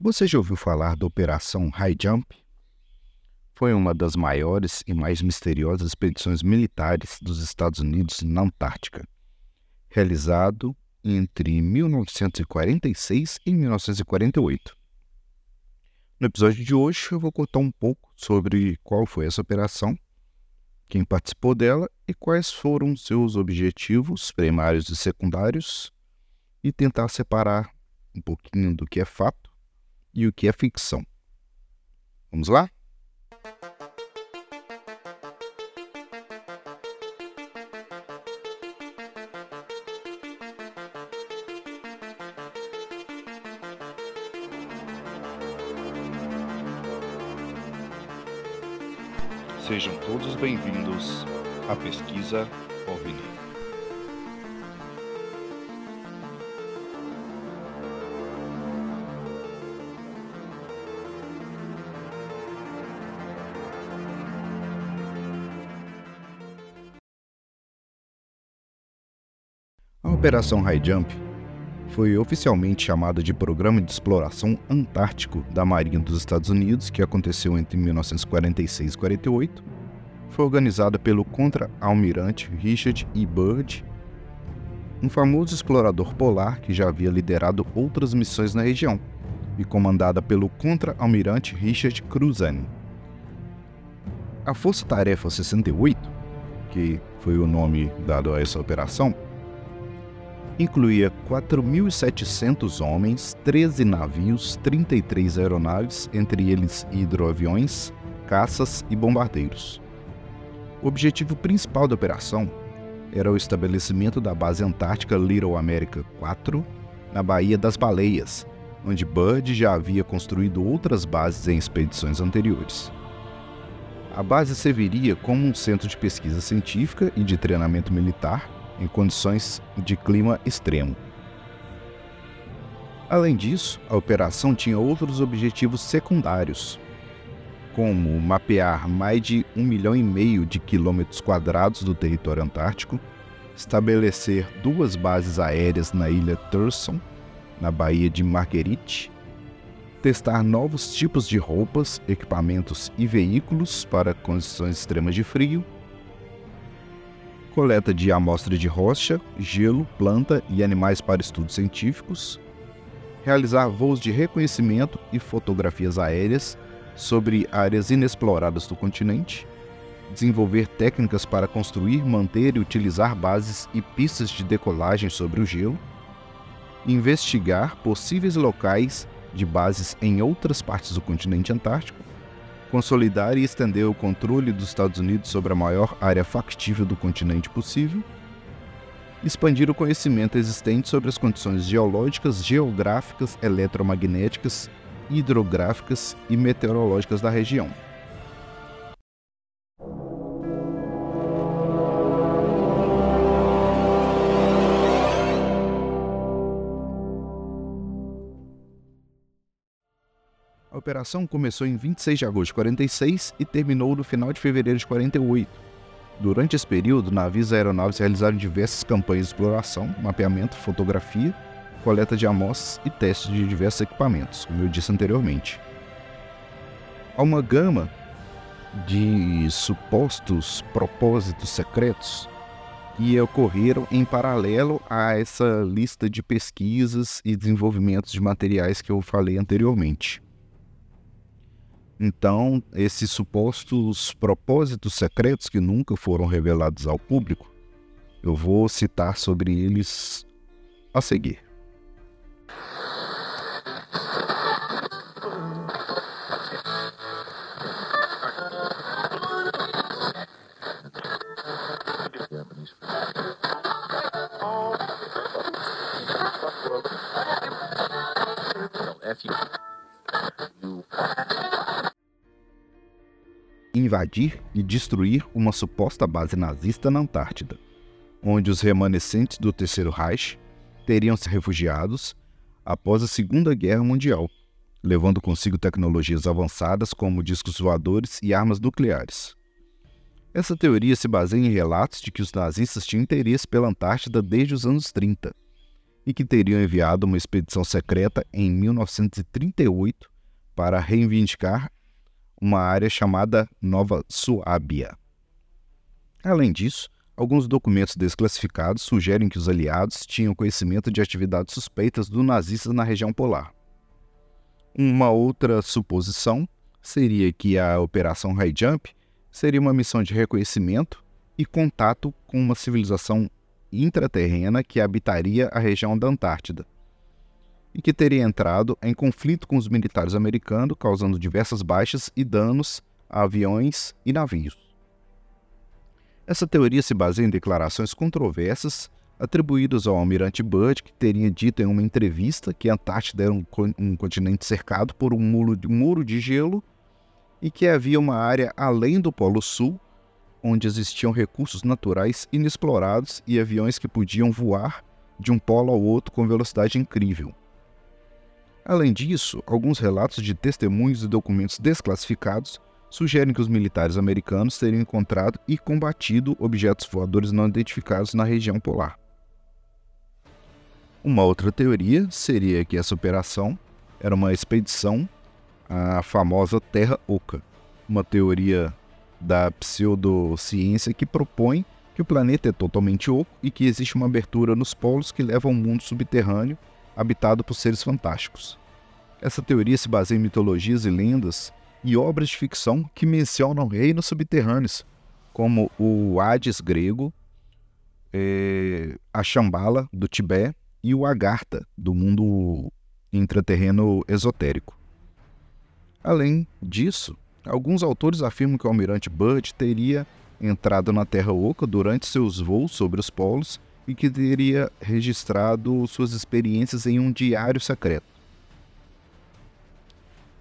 Você já ouviu falar da Operação High Jump? Foi uma das maiores e mais misteriosas expedições militares dos Estados Unidos na Antártica, realizado entre 1946 e 1948. No episódio de hoje, eu vou contar um pouco sobre qual foi essa operação, quem participou dela e quais foram seus objetivos primários e secundários, e tentar separar um pouquinho do que é fato e o que é ficção. Vamos lá? Sejam todos bem-vindos à pesquisa OVNI. Operação High Jump foi oficialmente chamada de Programa de Exploração Antártico da Marinha dos Estados Unidos, que aconteceu entre 1946 e 48. Foi organizada pelo contra-almirante Richard E. Byrd, um famoso explorador polar que já havia liderado outras missões na região, e comandada pelo contra-almirante Richard Cruzen. A Força Tarefa 68, que foi o nome dado a essa operação, incluía 4.700 homens, 13 navios, 33 aeronaves, entre eles hidroaviões, caças e bombardeiros. O objetivo principal da operação era o estabelecimento da base antártica Little America 4 na Baía das Baleias, onde Byrd já havia construído outras bases em expedições anteriores. A base serviria como um centro de pesquisa científica e de treinamento militar em condições de clima extremo. Além disso, a operação tinha outros objetivos secundários, como mapear mais de um milhão e meio de quilômetros quadrados do território antártico, estabelecer duas bases aéreas na ilha Thurston, na Baía de Marguerite, testar novos tipos de roupas, equipamentos e veículos para condições extremas de frio coleta de amostra de rocha, gelo, planta e animais para estudos científicos, realizar voos de reconhecimento e fotografias aéreas sobre áreas inexploradas do continente, desenvolver técnicas para construir, manter e utilizar bases e pistas de decolagem sobre o gelo, investigar possíveis locais de bases em outras partes do continente antártico, consolidar e estender o controle dos Estados Unidos sobre a maior área factível do continente possível, expandir o conhecimento existente sobre as condições geológicas, geográficas, eletromagnéticas, hidrográficas e meteorológicas da região operação começou em 26 de agosto de 46 e terminou no final de fevereiro de 48. Durante esse período, navios e aeronaves realizaram diversas campanhas de exploração, mapeamento, fotografia, coleta de amostras e testes de diversos equipamentos, como eu disse anteriormente. Há uma gama de supostos propósitos secretos que ocorreram em paralelo a essa lista de pesquisas e desenvolvimentos de materiais que eu falei anteriormente. Então, esses supostos propósitos secretos que nunca foram revelados ao público, eu vou citar sobre eles a seguir. Invadir e destruir uma suposta base nazista na Antártida, onde os remanescentes do Terceiro Reich teriam se refugiados após a Segunda Guerra Mundial, levando consigo tecnologias avançadas como discos voadores e armas nucleares. Essa teoria se baseia em relatos de que os nazistas tinham interesse pela Antártida desde os anos 30 e que teriam enviado uma expedição secreta em 1938 para reivindicar uma área chamada Nova Suábia. Além disso, alguns documentos desclassificados sugerem que os aliados tinham conhecimento de atividades suspeitas do nazistas na região polar. Uma outra suposição seria que a Operação High Jump seria uma missão de reconhecimento e contato com uma civilização intraterrena que habitaria a região da Antártida e que teria entrado em conflito com os militares americanos, causando diversas baixas e danos a aviões e navios. Essa teoria se baseia em declarações controversas atribuídas ao almirante Byrd, que teria dito em uma entrevista que a Antártida era um, um continente cercado por um muro, um muro de gelo e que havia uma área além do Polo Sul onde existiam recursos naturais inexplorados e aviões que podiam voar de um polo ao outro com velocidade incrível. Além disso, alguns relatos de testemunhos e documentos desclassificados sugerem que os militares americanos teriam encontrado e combatido objetos voadores não identificados na região polar. Uma outra teoria seria que essa operação era uma expedição à famosa Terra Oca, uma teoria da pseudociência que propõe que o planeta é totalmente oco e que existe uma abertura nos polos que leva a um mundo subterrâneo habitado por seres fantásticos. Essa teoria se baseia em mitologias e lendas e obras de ficção que mencionam reinos subterrâneos, como o Hades grego, é, a Shambhala do Tibete e o Agartha do mundo intraterreno esotérico. Além disso, Alguns autores afirmam que o almirante Byrd teria entrado na Terra Oca durante seus voos sobre os polos e que teria registrado suas experiências em um diário secreto.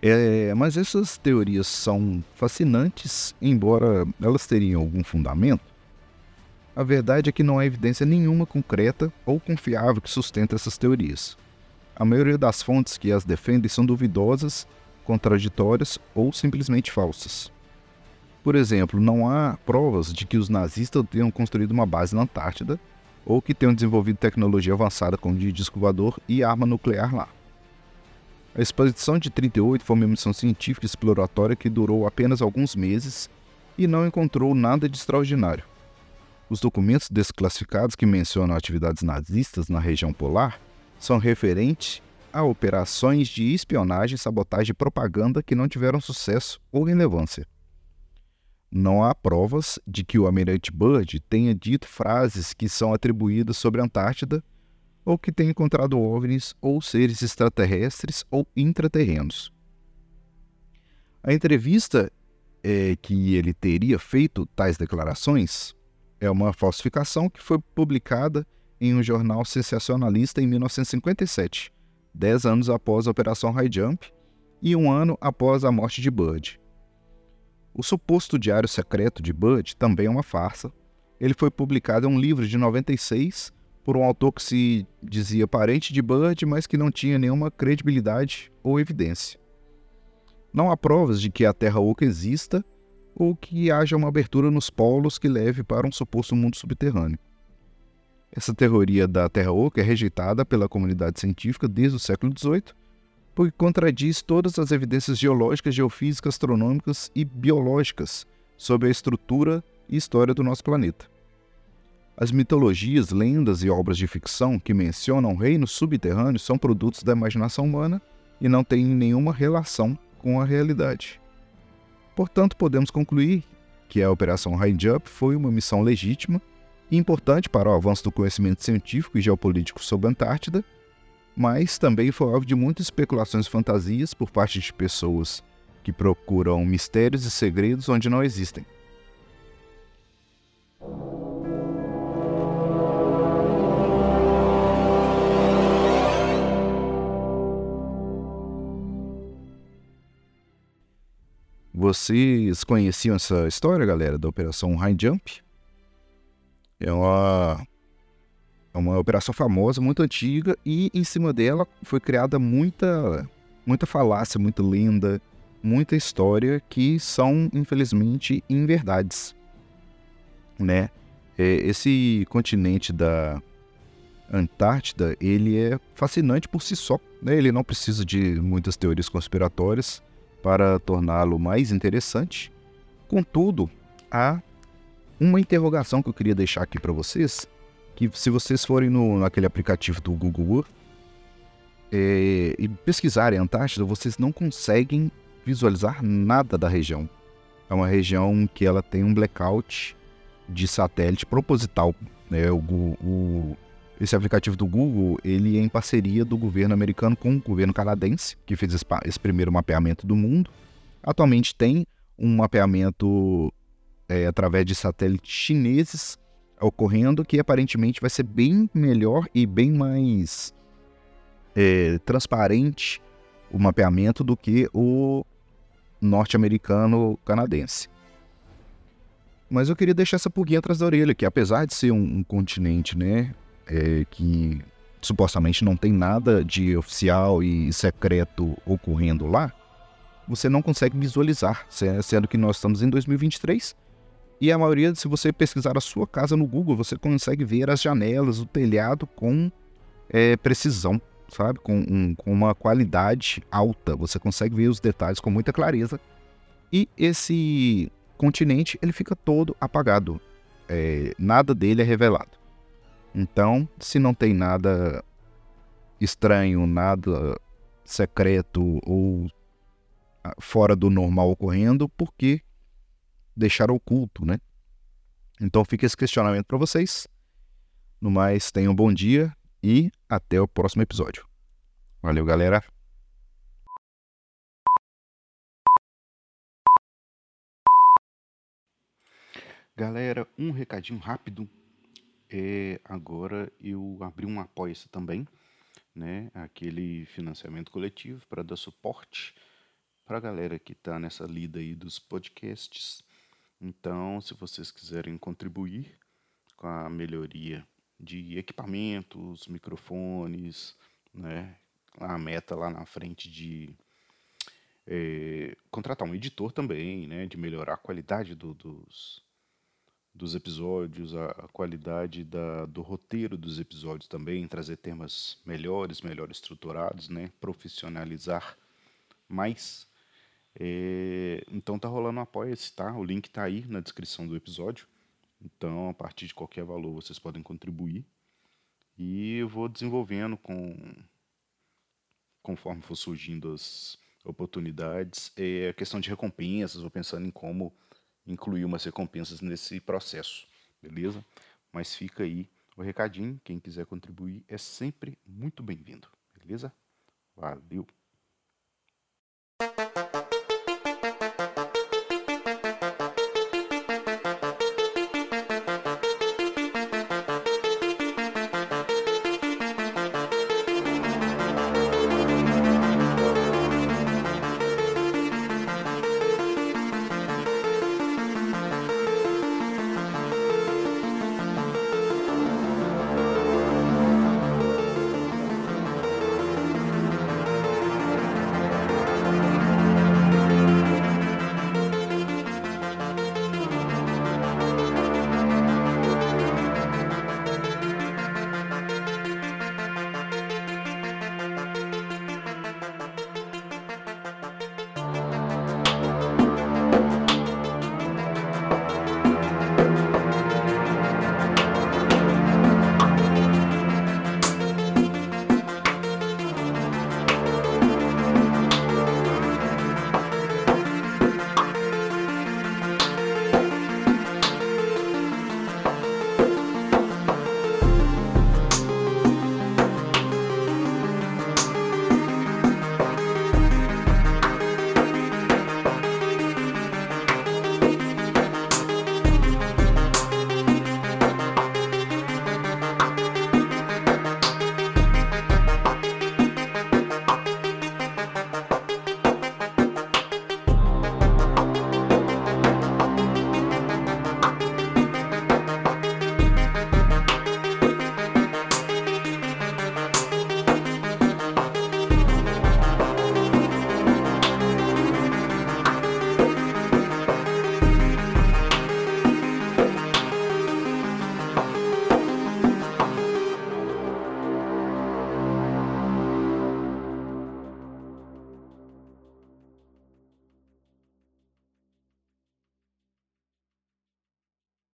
É, mas essas teorias são fascinantes, embora elas teriam algum fundamento. A verdade é que não há evidência nenhuma concreta ou confiável que sustente essas teorias. A maioria das fontes que as defendem são duvidosas contraditórias ou simplesmente falsas. Por exemplo, não há provas de que os nazistas tenham construído uma base na Antártida ou que tenham desenvolvido tecnologia avançada como de disco voador e arma nuclear lá. A expedição de 38 foi uma missão científica exploratória que durou apenas alguns meses e não encontrou nada de extraordinário. Os documentos desclassificados que mencionam atividades nazistas na região polar são referentes a operações de espionagem, sabotagem e propaganda que não tiveram sucesso ou relevância. Não há provas de que o almirante Byrd tenha dito frases que são atribuídas sobre a Antártida ou que tenha encontrado OVNIs ou seres extraterrestres ou intraterrenos. A entrevista é, que ele teria feito tais declarações é uma falsificação que foi publicada em um jornal sensacionalista em 1957 dez anos após a Operação High Jump e um ano após a morte de Bud. O suposto diário secreto de Bud também é uma farsa. Ele foi publicado em um livro de 96 por um autor que se dizia parente de Bud, mas que não tinha nenhuma credibilidade ou evidência. Não há provas de que a Terra Oca exista ou que haja uma abertura nos polos que leve para um suposto mundo subterrâneo. Essa teoria da Terra Oca é rejeitada pela comunidade científica desde o século XVIII, porque contradiz todas as evidências geológicas, geofísicas, astronômicas e biológicas sobre a estrutura e história do nosso planeta. As mitologias, lendas e obras de ficção que mencionam reinos subterrâneos são produtos da imaginação humana e não têm nenhuma relação com a realidade. Portanto, podemos concluir que a Operação High Jump foi uma missão legítima importante para o avanço do conhecimento científico e geopolítico sobre a Antártida, mas também foi alvo de muitas especulações e fantasias por parte de pessoas que procuram mistérios e segredos onde não existem. Vocês conheciam essa história, galera, da Operação High Jump? É uma, é uma operação famosa, muito antiga, e em cima dela foi criada muita, muita falácia, muita lenda, muita história que são, infelizmente, inverdades. Né? É, esse continente da Antártida, ele é fascinante por si só. Né? Ele não precisa de muitas teorias conspiratórias para torná-lo mais interessante. Contudo, há uma interrogação que eu queria deixar aqui para vocês, que se vocês forem no, naquele aplicativo do Google é, e pesquisarem Antártida, vocês não conseguem visualizar nada da região. É uma região que ela tem um blackout de satélite proposital. Né? O, o, esse aplicativo do Google ele é em parceria do governo americano com o governo canadense, que fez esse, esse primeiro mapeamento do mundo. Atualmente tem um mapeamento é, através de satélites chineses ocorrendo, que aparentemente vai ser bem melhor e bem mais é, transparente o mapeamento do que o norte-americano canadense. Mas eu queria deixar essa pulguinha atrás da orelha, que apesar de ser um, um continente, né, é, que supostamente não tem nada de oficial e secreto ocorrendo lá, você não consegue visualizar, sendo que nós estamos em 2023 e a maioria, se você pesquisar a sua casa no Google, você consegue ver as janelas, o telhado com é, precisão, sabe? Com, um, com uma qualidade alta. Você consegue ver os detalhes com muita clareza. E esse continente, ele fica todo apagado. É, nada dele é revelado. Então, se não tem nada estranho, nada secreto ou ah, fora do normal ocorrendo, por que deixar oculto, né? Então fica esse questionamento para vocês. No mais, tenham um bom dia e até o próximo episódio. Valeu, galera! Galera, um recadinho rápido. É, agora eu abri um apoio também, né? Aquele financiamento coletivo para dar suporte para a galera que está nessa lida aí dos podcasts então, se vocês quiserem contribuir com a melhoria de equipamentos, microfones, né, a meta lá na frente de é, contratar um editor também, né, de melhorar a qualidade do, dos, dos episódios, a, a qualidade da, do roteiro dos episódios também, trazer temas melhores, melhor estruturados, né, profissionalizar mais é, então tá rolando um apoia-se, tá? O link tá aí na descrição do episódio. Então, a partir de qualquer valor, vocês podem contribuir. E eu vou desenvolvendo com conforme for surgindo as oportunidades. É a questão de recompensas, vou pensando em como incluir umas recompensas nesse processo, beleza? Mas fica aí o recadinho, quem quiser contribuir é sempre muito bem-vindo, beleza? Valeu!